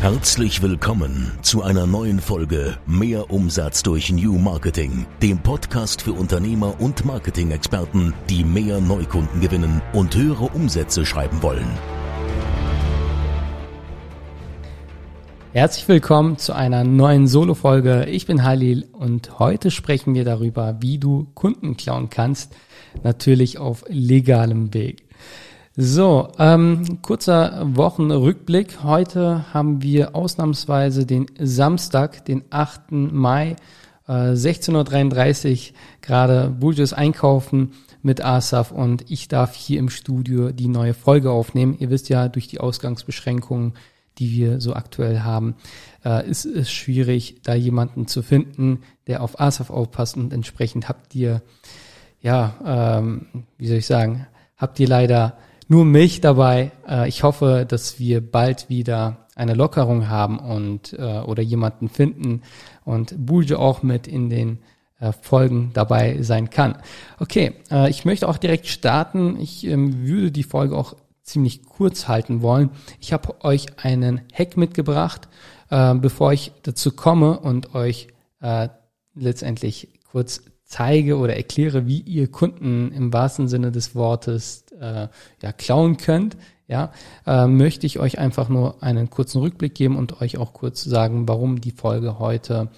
Herzlich willkommen zu einer neuen Folge Mehr Umsatz durch New Marketing, dem Podcast für Unternehmer und Marketing-Experten, die mehr Neukunden gewinnen und höhere Umsätze schreiben wollen. Herzlich willkommen zu einer neuen Solo-Folge. Ich bin Halil und heute sprechen wir darüber, wie du Kunden klauen kannst, natürlich auf legalem Weg. So, ähm, kurzer Wochenrückblick. Heute haben wir ausnahmsweise den Samstag, den 8. Mai, äh, 16.33 Uhr, gerade Bulges einkaufen mit Asaf und ich darf hier im Studio die neue Folge aufnehmen. Ihr wisst ja, durch die Ausgangsbeschränkungen, die wir so aktuell haben, äh, ist es schwierig, da jemanden zu finden, der auf Asaf aufpasst und entsprechend habt ihr, ja, ähm, wie soll ich sagen, habt ihr leider nur mich dabei. Äh, ich hoffe, dass wir bald wieder eine Lockerung haben und äh, oder jemanden finden und Bulge auch mit in den äh, Folgen dabei sein kann. Okay, ich möchte auch direkt starten. Ich ähm, würde die Folge auch ziemlich kurz halten wollen. Ich habe euch einen Hack mitgebracht, bevor ich dazu komme und euch letztendlich kurz zeige oder erkläre, wie ihr Kunden im wahrsten Sinne des Wortes äh, ja, klauen könnt, ja, äh, möchte ich euch einfach nur einen kurzen Rückblick geben und euch auch kurz sagen, warum die Folge heute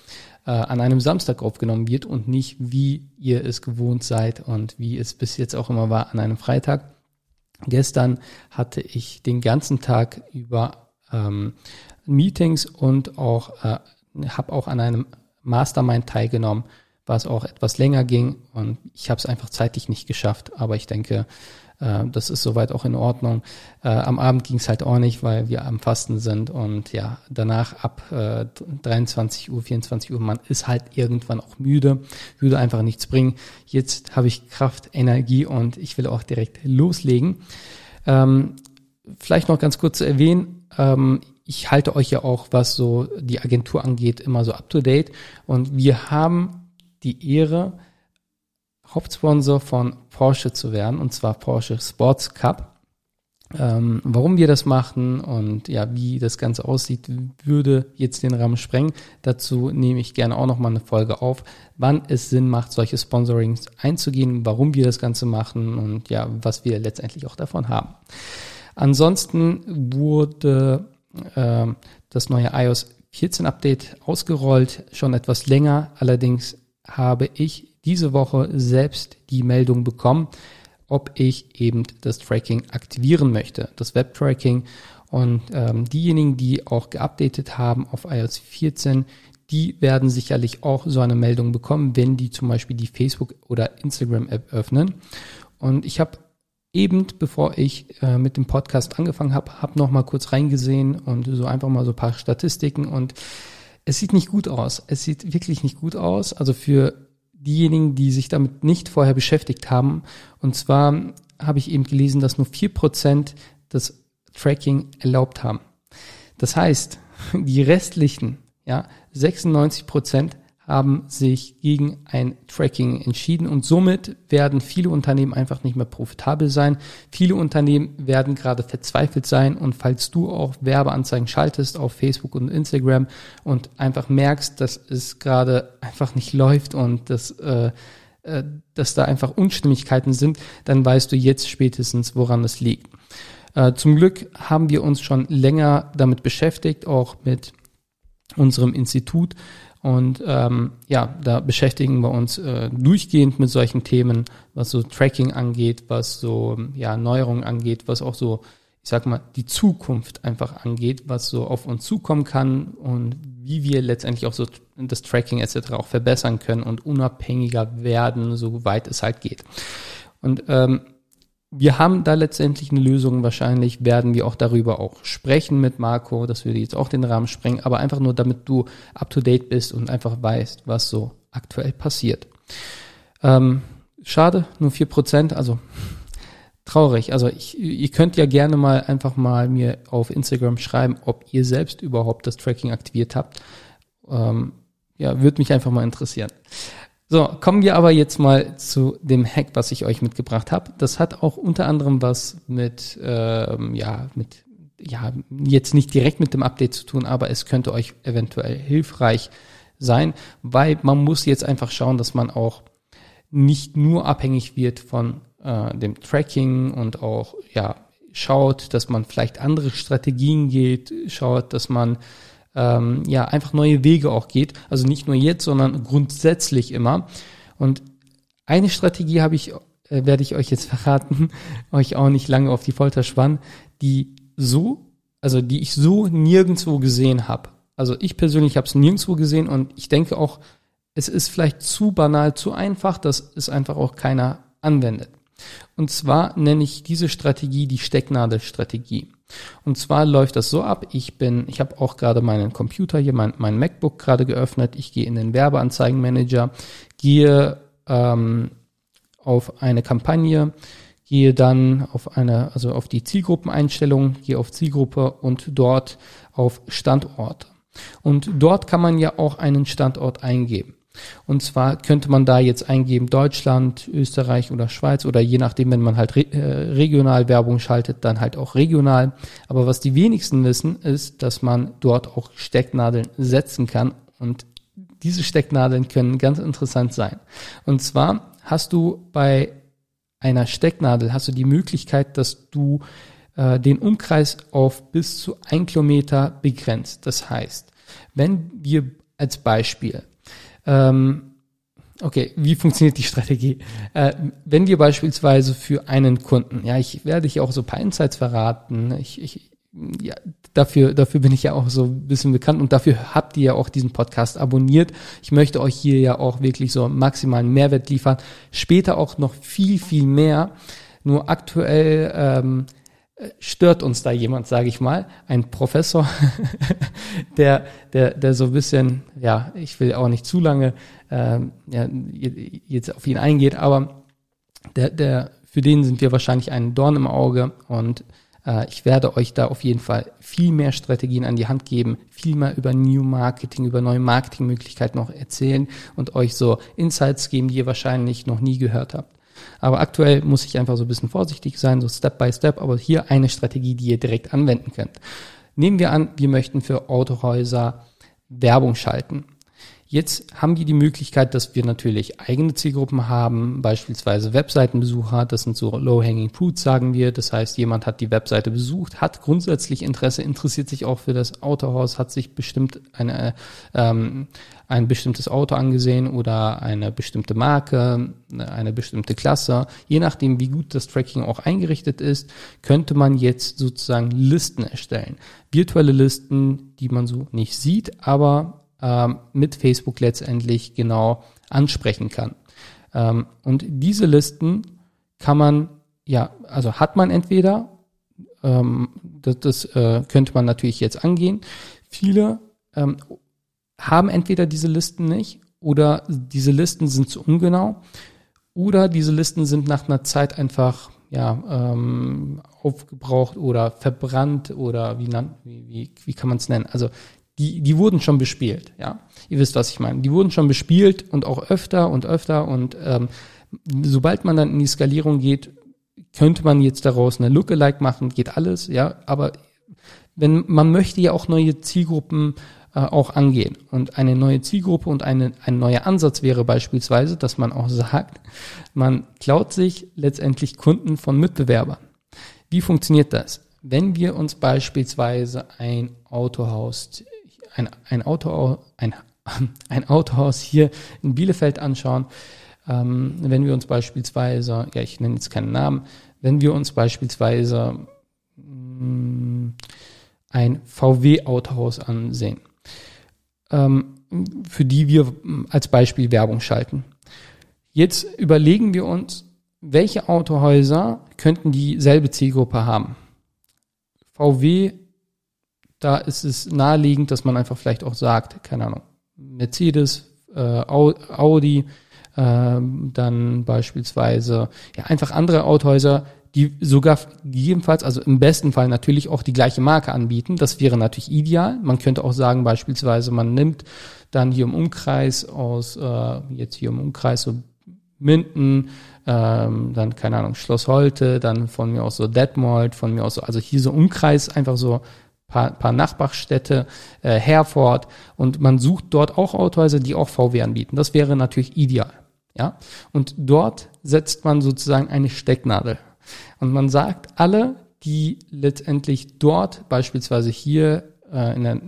äh, an einem Samstag aufgenommen wird und nicht, wie ihr es gewohnt seid und wie es bis jetzt auch immer war, an einem Freitag. Gestern hatte ich den ganzen Tag über ähm, Meetings und auch äh, habe auch an einem Mastermind teilgenommen was auch etwas länger ging und ich habe es einfach zeitlich nicht geschafft, aber ich denke, äh, das ist soweit auch in Ordnung. Äh, am Abend ging es halt auch nicht, weil wir am Fasten sind und ja, danach ab äh, 23 Uhr, 24 Uhr, man ist halt irgendwann auch müde, würde einfach nichts bringen. Jetzt habe ich Kraft, Energie und ich will auch direkt loslegen. Ähm, vielleicht noch ganz kurz zu erwähnen, ähm, ich halte euch ja auch, was so die Agentur angeht, immer so up to date und wir haben die Ehre, Hauptsponsor von Porsche zu werden, und zwar Porsche Sports Cup. Ähm, warum wir das machen und ja, wie das Ganze aussieht, würde jetzt den Rahmen sprengen. Dazu nehme ich gerne auch nochmal eine Folge auf, wann es Sinn macht, solche Sponsorings einzugehen, warum wir das Ganze machen und ja, was wir letztendlich auch davon haben. Ansonsten wurde äh, das neue iOS 14 Update ausgerollt, schon etwas länger, allerdings habe ich diese Woche selbst die Meldung bekommen, ob ich eben das Tracking aktivieren möchte, das Web-Tracking. Und ähm, diejenigen, die auch geupdatet haben auf iOS 14, die werden sicherlich auch so eine Meldung bekommen, wenn die zum Beispiel die Facebook- oder Instagram-App öffnen. Und ich habe eben, bevor ich äh, mit dem Podcast angefangen habe, habe noch mal kurz reingesehen und so einfach mal so ein paar Statistiken und es sieht nicht gut aus. Es sieht wirklich nicht gut aus. Also für diejenigen, die sich damit nicht vorher beschäftigt haben. Und zwar habe ich eben gelesen, dass nur vier Prozent das Tracking erlaubt haben. Das heißt, die restlichen, ja, 96 Prozent haben sich gegen ein Tracking entschieden und somit werden viele Unternehmen einfach nicht mehr profitabel sein. Viele Unternehmen werden gerade verzweifelt sein und falls du auch Werbeanzeigen schaltest auf Facebook und Instagram und einfach merkst, dass es gerade einfach nicht läuft und dass, äh, äh, dass da einfach Unstimmigkeiten sind, dann weißt du jetzt spätestens, woran es liegt. Äh, zum Glück haben wir uns schon länger damit beschäftigt, auch mit unserem Institut und ähm, ja, da beschäftigen wir uns äh, durchgehend mit solchen Themen, was so Tracking angeht, was so ja Neuerungen angeht, was auch so, ich sag mal, die Zukunft einfach angeht, was so auf uns zukommen kann und wie wir letztendlich auch so das Tracking etc. auch verbessern können und unabhängiger werden, soweit es halt geht. Und ähm, wir haben da letztendlich eine Lösung. Wahrscheinlich werden wir auch darüber auch sprechen mit Marco. Das würde jetzt auch den Rahmen sprengen, aber einfach nur, damit du up to date bist und einfach weißt, was so aktuell passiert. Ähm, schade, nur vier Prozent, also traurig. Also ich, ihr könnt ja gerne mal einfach mal mir auf Instagram schreiben, ob ihr selbst überhaupt das Tracking aktiviert habt. Ähm, ja, würde mich einfach mal interessieren. So, kommen wir aber jetzt mal zu dem Hack, was ich euch mitgebracht habe. Das hat auch unter anderem was mit, ähm, ja, mit ja jetzt nicht direkt mit dem Update zu tun, aber es könnte euch eventuell hilfreich sein, weil man muss jetzt einfach schauen, dass man auch nicht nur abhängig wird von äh, dem Tracking und auch ja schaut, dass man vielleicht andere Strategien geht, schaut, dass man ähm, ja einfach neue Wege auch geht. Also nicht nur jetzt, sondern grundsätzlich immer. Und eine Strategie habe ich, äh, werde ich euch jetzt verraten, euch auch nicht lange auf die Folter spannen, die so, also die ich so nirgendwo gesehen habe. Also ich persönlich habe es nirgendwo gesehen und ich denke auch, es ist vielleicht zu banal, zu einfach, dass es einfach auch keiner anwendet. Und zwar nenne ich diese Strategie die Stecknadelstrategie. Und zwar läuft das so ab, ich bin, ich habe auch gerade meinen Computer hier, mein, mein MacBook gerade geöffnet, ich gehe in den Werbeanzeigenmanager, gehe ähm, auf eine Kampagne, gehe dann auf eine, also auf die Zielgruppeneinstellung, gehe auf Zielgruppe und dort auf Standort. Und dort kann man ja auch einen Standort eingeben. Und zwar könnte man da jetzt eingeben Deutschland, Österreich oder Schweiz oder je nachdem, wenn man halt re äh, regional Werbung schaltet, dann halt auch regional. Aber was die wenigsten wissen, ist, dass man dort auch Stecknadeln setzen kann und diese Stecknadeln können ganz interessant sein. Und zwar hast du bei einer Stecknadel hast du die Möglichkeit, dass du äh, den Umkreis auf bis zu ein Kilometer begrenzt. Das heißt, wenn wir als Beispiel ähm, Okay, wie funktioniert die Strategie? Äh, wenn wir beispielsweise für einen Kunden, ja, ich werde hier auch so ein paar Insights verraten, ich, ich, ja, dafür, dafür bin ich ja auch so ein bisschen bekannt und dafür habt ihr ja auch diesen Podcast abonniert. Ich möchte euch hier ja auch wirklich so maximalen Mehrwert liefern. Später auch noch viel, viel mehr. Nur aktuell ähm, stört uns da jemand, sage ich mal, ein Professor, der, der, der so ein bisschen, ja, ich will auch nicht zu lange ähm, ja, jetzt auf ihn eingeht, aber der, der, für den sind wir wahrscheinlich ein Dorn im Auge und äh, ich werde euch da auf jeden Fall viel mehr Strategien an die Hand geben, viel mehr über New Marketing, über neue Marketingmöglichkeiten noch erzählen und euch so Insights geben, die ihr wahrscheinlich noch nie gehört habt. Aber aktuell muss ich einfach so ein bisschen vorsichtig sein, so Step by Step, aber hier eine Strategie, die ihr direkt anwenden könnt. Nehmen wir an, wir möchten für Autohäuser Werbung schalten. Jetzt haben die die Möglichkeit, dass wir natürlich eigene Zielgruppen haben, beispielsweise Webseitenbesucher, das sind so low-hanging fruits, sagen wir. Das heißt, jemand hat die Webseite besucht, hat grundsätzlich Interesse, interessiert sich auch für das Autohaus, hat sich bestimmt eine, ähm, ein bestimmtes Auto angesehen oder eine bestimmte Marke, eine bestimmte Klasse. Je nachdem, wie gut das Tracking auch eingerichtet ist, könnte man jetzt sozusagen Listen erstellen. Virtuelle Listen, die man so nicht sieht, aber ähm, mit Facebook letztendlich genau ansprechen kann. Ähm, und diese Listen kann man, ja, also hat man entweder, ähm, das, äh, könnte man natürlich jetzt angehen. Viele haben entweder diese Listen nicht oder diese Listen sind zu ungenau oder diese Listen sind nach einer Zeit einfach ja, ähm, aufgebraucht oder verbrannt oder wie, wie, wie kann man es nennen? Also die, die wurden schon bespielt, ja. Ihr wisst, was ich meine. Die wurden schon bespielt und auch öfter und öfter und ähm, sobald man dann in die Skalierung geht, könnte man jetzt daraus eine Lookalike machen, geht alles, ja, aber wenn man möchte ja auch neue Zielgruppen äh, auch angehen und eine neue Zielgruppe und eine, ein neuer Ansatz wäre beispielsweise, dass man auch sagt, man klaut sich letztendlich Kunden von Mitbewerbern. Wie funktioniert das? Wenn wir uns beispielsweise ein Autohaus ein, ein, Auto, ein, ein Autohaus hier in Bielefeld anschauen, ähm, wenn wir uns beispielsweise, ja, ich nenne jetzt keinen Namen, wenn wir uns beispielsweise mh, mm, ein VW-Autohaus ansehen, ähm, für die wir als Beispiel Werbung schalten. Jetzt überlegen wir uns, welche Autohäuser könnten dieselbe Zielgruppe haben? VW da ist es naheliegend, dass man einfach vielleicht auch sagt, keine Ahnung, Mercedes, äh, Audi, äh, dann beispielsweise ja einfach andere Autohäuser, die sogar gegebenenfalls, also im besten Fall natürlich auch die gleiche Marke anbieten. Das wäre natürlich ideal. Man könnte auch sagen, beispielsweise, man nimmt dann hier im Umkreis aus, äh, jetzt hier im Umkreis so Minden, ähm, dann keine Ahnung, Schloss Holte, dann von mir aus so Detmold, von mir aus so, also hier so Umkreis, einfach so paar, paar Nachbarstädte, äh, Herford und man sucht dort auch Autohäuser, die auch VW anbieten. Das wäre natürlich ideal. Ja, und dort setzt man sozusagen eine Stecknadel. Und man sagt, alle, die letztendlich dort, beispielsweise hier äh, in der,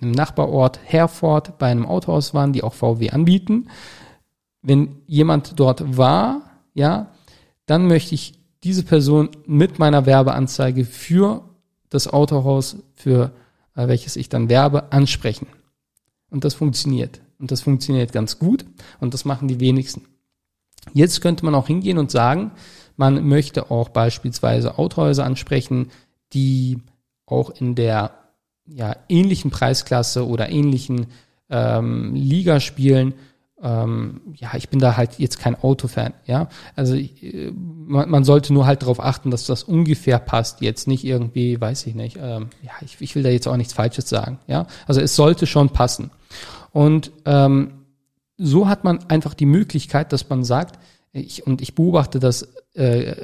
im Nachbarort Herford bei einem Autohaus waren, die auch VW anbieten, wenn jemand dort war, ja, dann möchte ich diese Person mit meiner Werbeanzeige für das Autohaus, für äh, welches ich dann werbe, ansprechen. Und das funktioniert. Und das funktioniert ganz gut und das machen die wenigsten. Jetzt könnte man auch hingehen und sagen, man möchte auch beispielsweise Autohäuser ansprechen, die auch in der ja, ähnlichen Preisklasse oder ähnlichen ähm, Liga spielen ähm, ja, ich bin da halt jetzt kein Autofan, ja. Also äh, man, man, sollte nur halt darauf achten, dass das ungefähr passt. Jetzt nicht irgendwie, weiß ich nicht, ähm, ja, ich, ich will da jetzt auch nichts Falsches sagen, ja. Also es sollte schon passen. Und ähm, so hat man einfach die Möglichkeit, dass man sagt, ich, und ich beobachte das äh,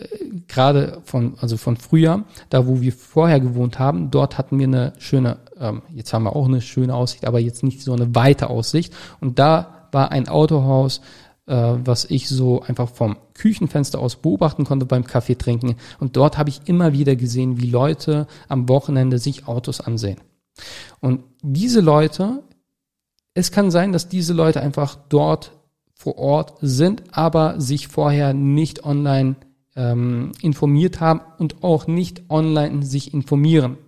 gerade von, also von früher, da wo wir vorher gewohnt haben, dort hatten wir eine schöne, ähm, jetzt haben wir auch eine schöne Aussicht, aber jetzt nicht so eine weite Aussicht. Und da war ein Autohaus, äh, was ich so einfach vom Küchenfenster aus beobachten konnte beim Kaffee trinken. Und dort habe ich immer wieder gesehen, wie Leute am Wochenende sich Autos ansehen. Und diese Leute, es kann sein, dass diese Leute einfach dort vor Ort sind, aber sich vorher nicht online ähm, informiert haben und auch nicht online sich informieren.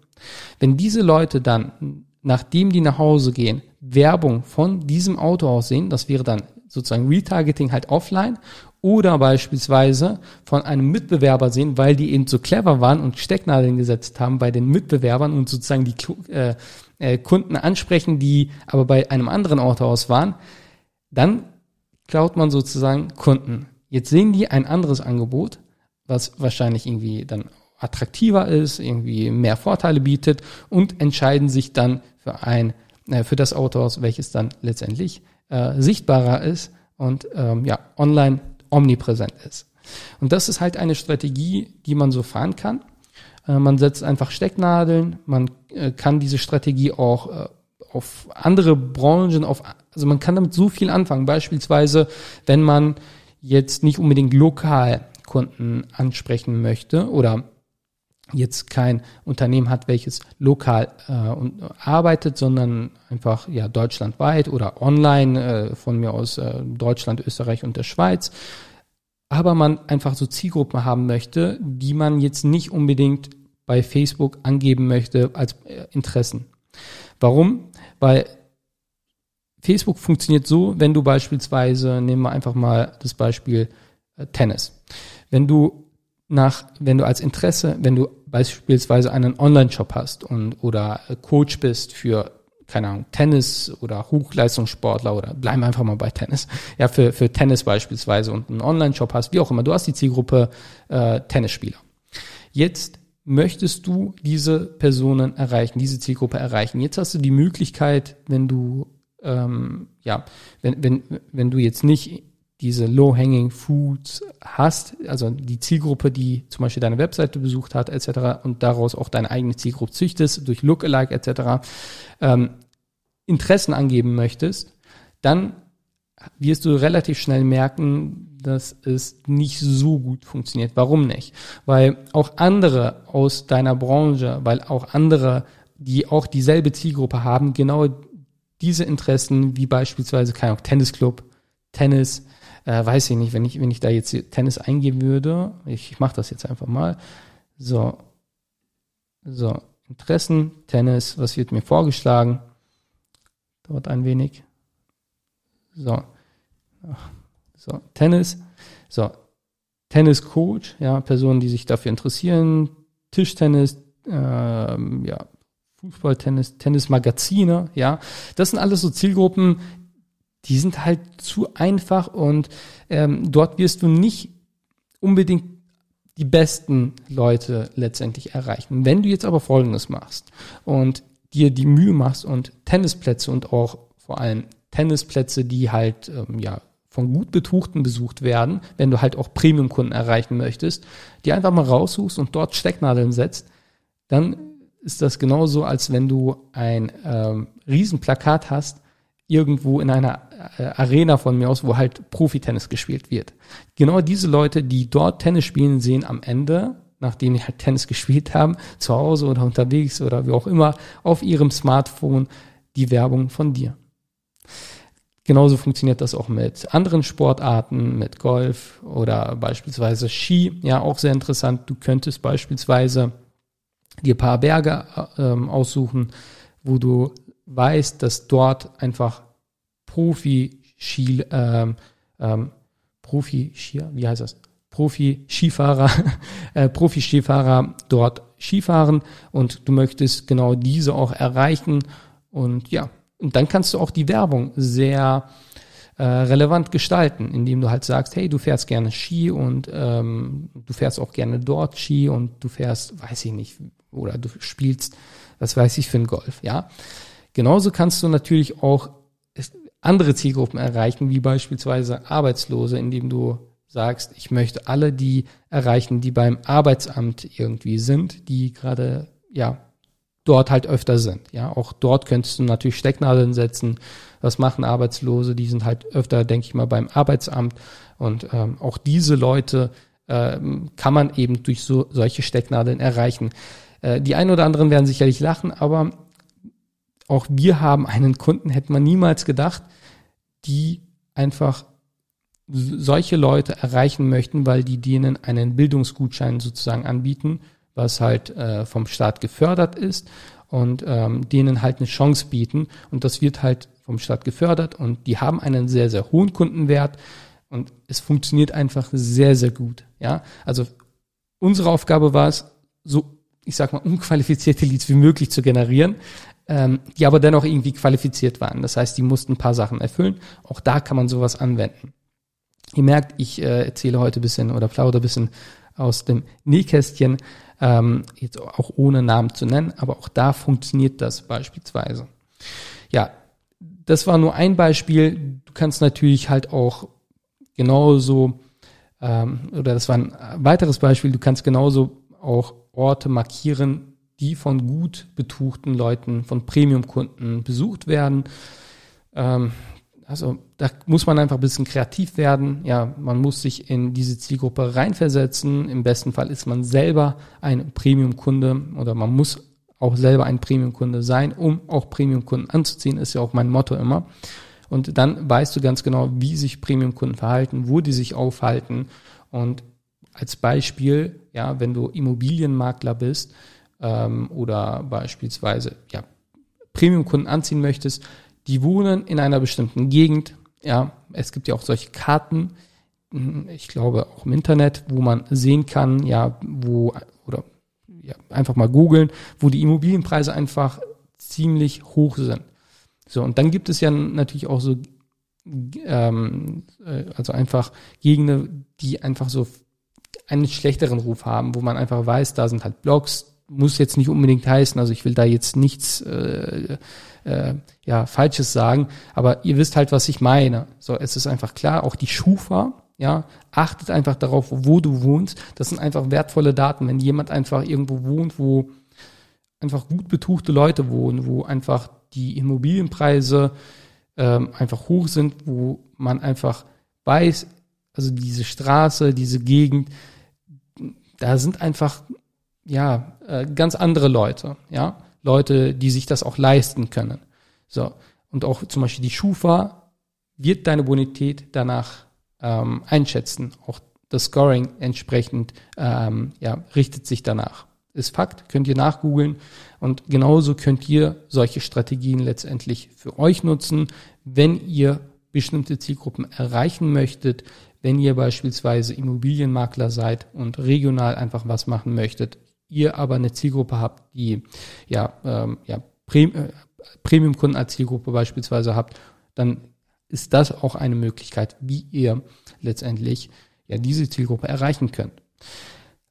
Wenn diese Leute dann, nachdem die nach Hause gehen, Werbung von diesem Autohaus sehen, das wäre dann sozusagen Retargeting halt offline oder beispielsweise von einem Mitbewerber sehen, weil die eben so clever waren und Stecknadeln gesetzt haben bei den Mitbewerbern und sozusagen die äh, äh, Kunden ansprechen, die aber bei einem anderen Autohaus waren, dann klaut man sozusagen Kunden. Jetzt sehen die ein anderes Angebot, was wahrscheinlich irgendwie dann attraktiver ist, irgendwie mehr Vorteile bietet und entscheiden sich dann für ein äh, für das Autohaus, welches dann letztendlich äh, sichtbarer ist und ähm, ja, online omnipräsent ist. Und das ist halt eine Strategie, die man so fahren kann. Äh, man setzt einfach Stecknadeln, man äh, kann diese Strategie auch äh, auf andere Branchen, auf, also man kann damit so viel anfangen. Beispielsweise, wenn man jetzt nicht unbedingt lokal Kunden ansprechen möchte oder jetzt kein Unternehmen hat, welches lokal äh, arbeitet, sondern einfach ja deutschlandweit oder online äh, von mir aus äh, Deutschland, Österreich und der Schweiz. Aber man einfach so Zielgruppen haben möchte, die man jetzt nicht unbedingt bei Facebook angeben möchte als äh, Interessen. Warum? Weil Facebook funktioniert so, wenn du beispielsweise, nehmen wir einfach mal das Beispiel äh, Tennis. Wenn du nach, wenn du als Interesse, wenn du beispielsweise einen Online-Shop hast und oder Coach bist für keine Ahnung, Tennis oder Hochleistungssportler oder bleiben einfach mal bei Tennis. Ja, für, für Tennis beispielsweise und einen Online-Shop hast, wie auch immer. Du hast die Zielgruppe äh, Tennisspieler. Jetzt möchtest du diese Personen erreichen, diese Zielgruppe erreichen. Jetzt hast du die Möglichkeit, wenn du ähm, ja, wenn, wenn, wenn du jetzt nicht diese Low-Hanging Foods hast, also die Zielgruppe, die zum Beispiel deine Webseite besucht hat, etc. und daraus auch deine eigene Zielgruppe züchtest, durch Lookalike etc., ähm, Interessen angeben möchtest, dann wirst du relativ schnell merken, dass es nicht so gut funktioniert. Warum nicht? Weil auch andere aus deiner Branche, weil auch andere, die auch dieselbe Zielgruppe haben, genau diese Interessen, wie beispielsweise, kein Tennisclub, Tennis, äh, weiß ich nicht, wenn ich, wenn ich da jetzt Tennis eingeben würde, ich, ich mache das jetzt einfach mal. So, so, Interessen, Tennis, was wird mir vorgeschlagen? Dauert ein wenig. So, so, Tennis, so, Tenniscoach, ja, Personen, die sich dafür interessieren, Tischtennis, ähm, ja, Fußballtennis, Tennismagazine, ja, das sind alles so Zielgruppen, die sind halt zu einfach und ähm, dort wirst du nicht unbedingt die besten Leute letztendlich erreichen. Wenn du jetzt aber Folgendes machst und dir die Mühe machst und Tennisplätze und auch vor allem Tennisplätze, die halt ähm, ja von gut Betuchten besucht werden, wenn du halt auch Premium-Kunden erreichen möchtest, die einfach mal raussuchst und dort Stecknadeln setzt, dann ist das genauso, als wenn du ein ähm, Riesenplakat hast, irgendwo in einer äh, Arena von mir aus, wo halt Profitennis gespielt wird. Genau diese Leute, die dort Tennis spielen, sehen am Ende, nachdem die halt Tennis gespielt haben, zu Hause oder unterwegs oder wie auch immer, auf ihrem Smartphone die Werbung von dir. Genauso funktioniert das auch mit anderen Sportarten, mit Golf oder beispielsweise Ski. Ja, auch sehr interessant. Du könntest beispielsweise dir paar Berge ähm, aussuchen, wo du weißt, dass dort einfach Profi-Ski, ähm, ähm, Profi-Skier, wie heißt das? Profi-Skifahrer, äh, Profi-Skifahrer dort Skifahren und du möchtest genau diese auch erreichen und ja, und dann kannst du auch die Werbung sehr äh, relevant gestalten, indem du halt sagst, hey, du fährst gerne Ski und ähm, du fährst auch gerne dort Ski und du fährst, weiß ich nicht, oder du spielst, was weiß ich, für ein Golf, ja. Genauso kannst du natürlich auch andere Zielgruppen erreichen, wie beispielsweise Arbeitslose, indem du sagst, ich möchte alle die erreichen, die beim Arbeitsamt irgendwie sind, die gerade, ja, dort halt öfter sind. Ja, auch dort könntest du natürlich Stecknadeln setzen. Was machen Arbeitslose? Die sind halt öfter, denke ich mal, beim Arbeitsamt. Und ähm, auch diese Leute ähm, kann man eben durch so solche Stecknadeln erreichen. Äh, die einen oder anderen werden sicherlich lachen, aber auch wir haben einen Kunden, hätte man niemals gedacht, die einfach solche Leute erreichen möchten, weil die denen einen Bildungsgutschein sozusagen anbieten was halt äh, vom Staat gefördert ist und ähm, denen halt eine Chance bieten. Und das wird halt vom Staat gefördert und die haben einen sehr, sehr hohen Kundenwert und es funktioniert einfach sehr, sehr gut. Ja, also unsere Aufgabe war es, so, ich sag mal, unqualifizierte Leads wie möglich zu generieren, ähm, die aber dennoch irgendwie qualifiziert waren. Das heißt, die mussten ein paar Sachen erfüllen. Auch da kann man sowas anwenden. Ihr merkt, ich äh, erzähle heute ein bisschen oder plaudere ein bisschen aus dem Nähkästchen ähm, jetzt auch ohne Namen zu nennen, aber auch da funktioniert das beispielsweise. Ja, das war nur ein Beispiel. Du kannst natürlich halt auch genauso, ähm, oder das war ein weiteres Beispiel, du kannst genauso auch Orte markieren, die von gut betuchten Leuten, von Premium-Kunden besucht werden. Ähm, also da muss man einfach ein bisschen kreativ werden. Ja, man muss sich in diese Zielgruppe reinversetzen. Im besten Fall ist man selber ein Premium-Kunde oder man muss auch selber ein Premium-Kunde sein, um auch Premium-Kunden anzuziehen, ist ja auch mein Motto immer. Und dann weißt du ganz genau, wie sich Premium-Kunden verhalten, wo die sich aufhalten. Und als Beispiel, ja, wenn du Immobilienmakler bist ähm, oder beispielsweise ja, Premium-Kunden anziehen möchtest, die wohnen in einer bestimmten Gegend. Ja, es gibt ja auch solche Karten, hm, ich glaube auch im Internet, wo man sehen kann, ja, wo, oder ja, einfach mal googeln, wo die Immobilienpreise einfach ziemlich hoch sind. So, und dann gibt es ja natürlich auch so, ähm, äh, also einfach Gegenden, die einfach so einen schlechteren Ruf haben, wo man einfach weiß, da sind halt Blogs, muss jetzt nicht unbedingt heißen, also ich will da jetzt nichts äh, äh, ja, Falsches sagen, aber ihr wisst halt, was ich meine. So, es ist einfach klar, auch die Schufa, ja, achtet einfach darauf, wo du wohnst. Das sind einfach wertvolle Daten. Wenn jemand einfach irgendwo wohnt, wo einfach gut betuchte Leute wohnen, wo einfach die Immobilienpreise ähm, einfach hoch sind, wo man einfach weiß, also diese Straße, diese Gegend, da sind einfach ja äh, ganz andere Leute, ja. Leute, die sich das auch leisten können. So. Und auch zum Beispiel die Schufa wird deine Bonität danach ähm, einschätzen. Auch das Scoring entsprechend ähm, ja, richtet sich danach. Ist Fakt, könnt ihr nachgoogeln. Und genauso könnt ihr solche Strategien letztendlich für euch nutzen, wenn ihr bestimmte Zielgruppen erreichen möchtet, wenn ihr beispielsweise Immobilienmakler seid und regional einfach was machen möchtet, ihr aber eine Zielgruppe habt, die ja, ähm, ja äh, Premium-Kunden als Zielgruppe beispielsweise habt, dann ist das auch eine Möglichkeit, wie ihr letztendlich ja diese Zielgruppe erreichen könnt.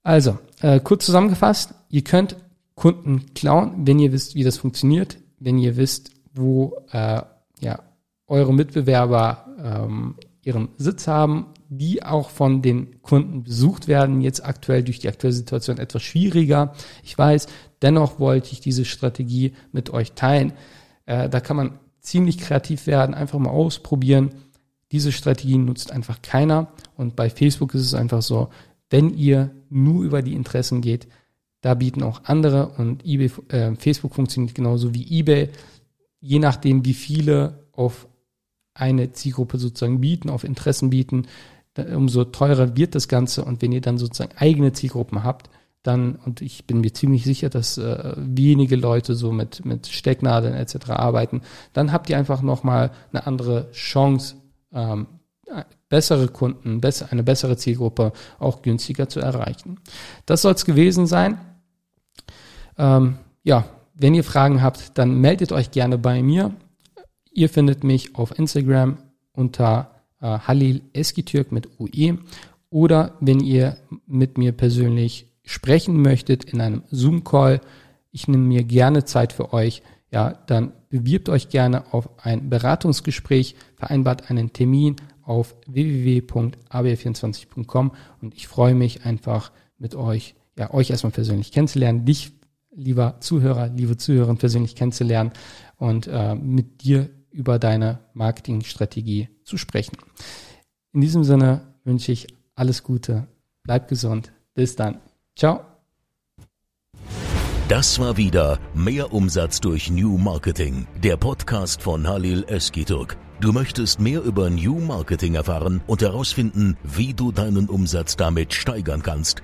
Also, äh, kurz zusammengefasst, ihr könnt Kunden klauen, wenn ihr wisst, wie das funktioniert, wenn ihr wisst, wo äh, ja, eure Mitbewerber ähm, ihren Sitz haben, die auch von den Kunden besucht werden. Jetzt aktuell durch die aktuelle Situation etwas schwieriger. Ich weiß, dennoch wollte ich diese Strategie mit euch teilen. Äh, da kann man ziemlich kreativ werden, einfach mal ausprobieren. Diese Strategie nutzt einfach keiner. Und bei Facebook ist es einfach so, wenn ihr nur über die Interessen geht, da bieten auch andere und eBay, äh, Facebook funktioniert genauso wie eBay. Je nachdem, wie viele auf eine Zielgruppe sozusagen bieten, auf Interessen bieten, umso teurer wird das Ganze. Und wenn ihr dann sozusagen eigene Zielgruppen habt, dann, und ich bin mir ziemlich sicher, dass äh, wenige Leute so mit, mit Stecknadeln etc. arbeiten, dann habt ihr einfach nochmal eine andere Chance, ähm, bessere Kunden, besser, eine bessere Zielgruppe auch günstiger zu erreichen. Das soll es gewesen sein. Ähm, ja, wenn ihr Fragen habt, dann meldet euch gerne bei mir. Ihr findet mich auf Instagram unter Halil Eskitürk mit UE oder wenn ihr mit mir persönlich sprechen möchtet in einem Zoom-Call, ich nehme mir gerne Zeit für euch, ja, dann bewirbt euch gerne auf ein Beratungsgespräch, vereinbart einen Termin auf www.ab24.com und ich freue mich einfach mit euch, ja, euch erstmal persönlich kennenzulernen, dich, lieber Zuhörer, liebe Zuhörerin, persönlich kennenzulernen und äh, mit dir über deine Marketingstrategie zu sprechen. In diesem Sinne wünsche ich alles Gute, bleib gesund, bis dann. Ciao. Das war wieder Mehr Umsatz durch New Marketing, der Podcast von Halil Eskiturk. Du möchtest mehr über New Marketing erfahren und herausfinden, wie du deinen Umsatz damit steigern kannst.